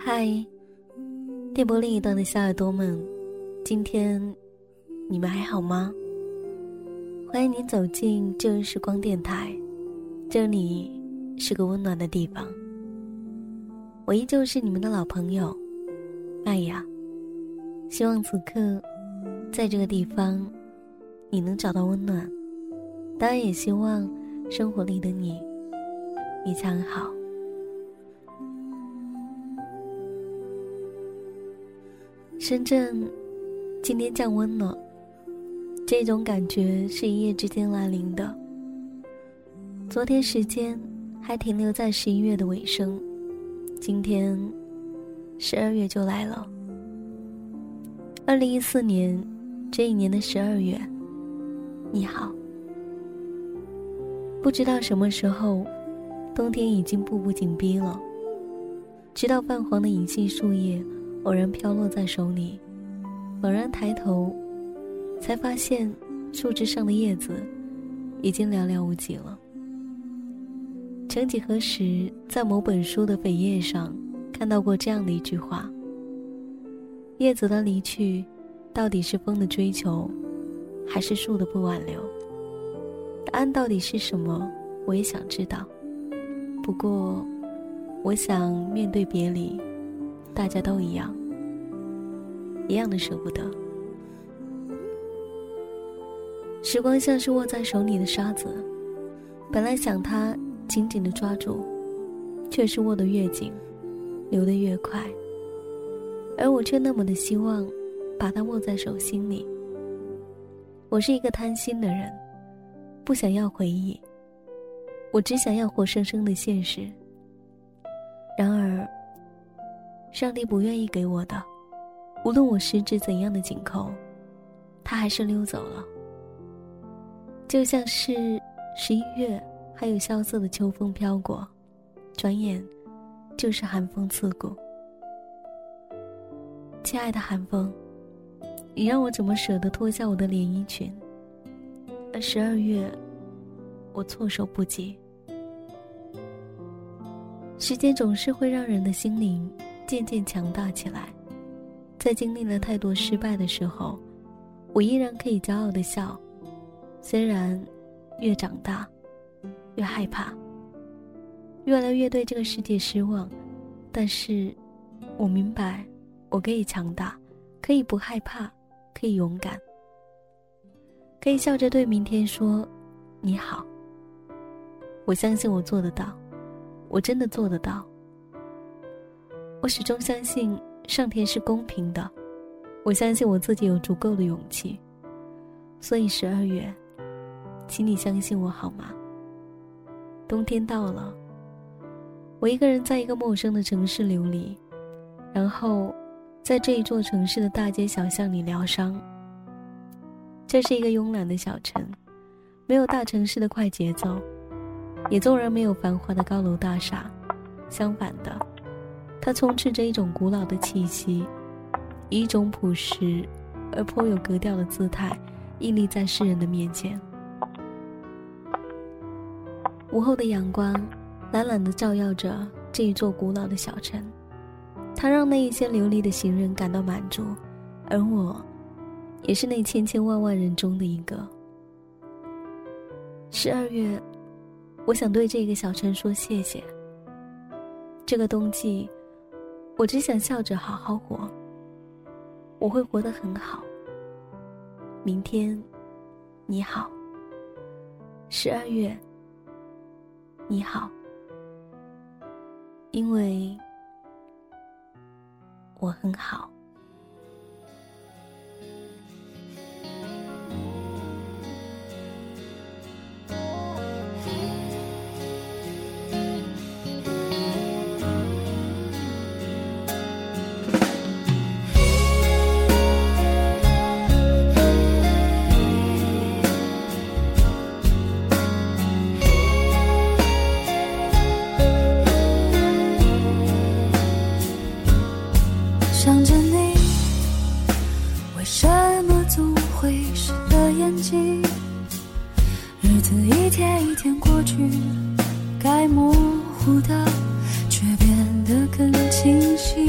嗨，电波另一端的小耳朵们，今天你们还好吗？欢迎您走进旧日时光电台，这里是个温暖的地方。我依旧是你们的老朋友，麦雅。希望此刻，在这个地方，你能找到温暖。当然，也希望生活里的你，一切安好。深圳今天降温了，这种感觉是一夜之间来临的。昨天时间还停留在十一月的尾声，今天十二月就来了。二零一四年这一年的十二月，你好。不知道什么时候，冬天已经步步紧逼了。直到泛黄的银杏树叶。偶然飘落在手里，猛然抬头，才发现树枝上的叶子已经寥寥无几了。曾几何时，在某本书的扉页上看到过这样的一句话：“叶子的离去，到底是风的追求，还是树的不挽留？”答案到底是什么？我也想知道。不过，我想面对别离。大家都一样，一样的舍不得。时光像是握在手里的沙子，本来想它紧紧的抓住，却是握得越紧，流得越快。而我却那么的希望，把它握在手心里。我是一个贪心的人，不想要回忆，我只想要活生生的现实。然而。上帝不愿意给我的，无论我十指怎样的紧扣，他还是溜走了。就像是十一月，还有萧瑟的秋风飘过，转眼就是寒风刺骨。亲爱的寒风，你让我怎么舍得脱下我的连衣裙？而十二月，我措手不及。时间总是会让人的心灵。渐渐强大起来，在经历了太多失败的时候，我依然可以骄傲的笑。虽然越长大，越害怕，越来越对这个世界失望，但是，我明白，我可以强大，可以不害怕，可以勇敢，可以笑着对明天说：“你好。”我相信我做得到，我真的做得到。我始终相信上天是公平的，我相信我自己有足够的勇气，所以十二月，请你相信我好吗？冬天到了，我一个人在一个陌生的城市流离，然后在这一座城市的大街小巷里疗伤。这是一个慵懒的小城，没有大城市的快节奏，也纵然没有繁华的高楼大厦，相反的。它充斥着一种古老的气息，以一种朴实而颇有格调的姿态，屹立在世人的面前。午后的阳光，懒懒地照耀着这一座古老的小城，它让那一些流离的行人感到满足，而我，也是那千千万万人中的一个。十二月，我想对这个小城说谢谢。这个冬季。我只想笑着好好活，我会活得很好。明天，你好。十二月，你好。因为我很好。子一天一天过去，该模糊的却变得更清晰。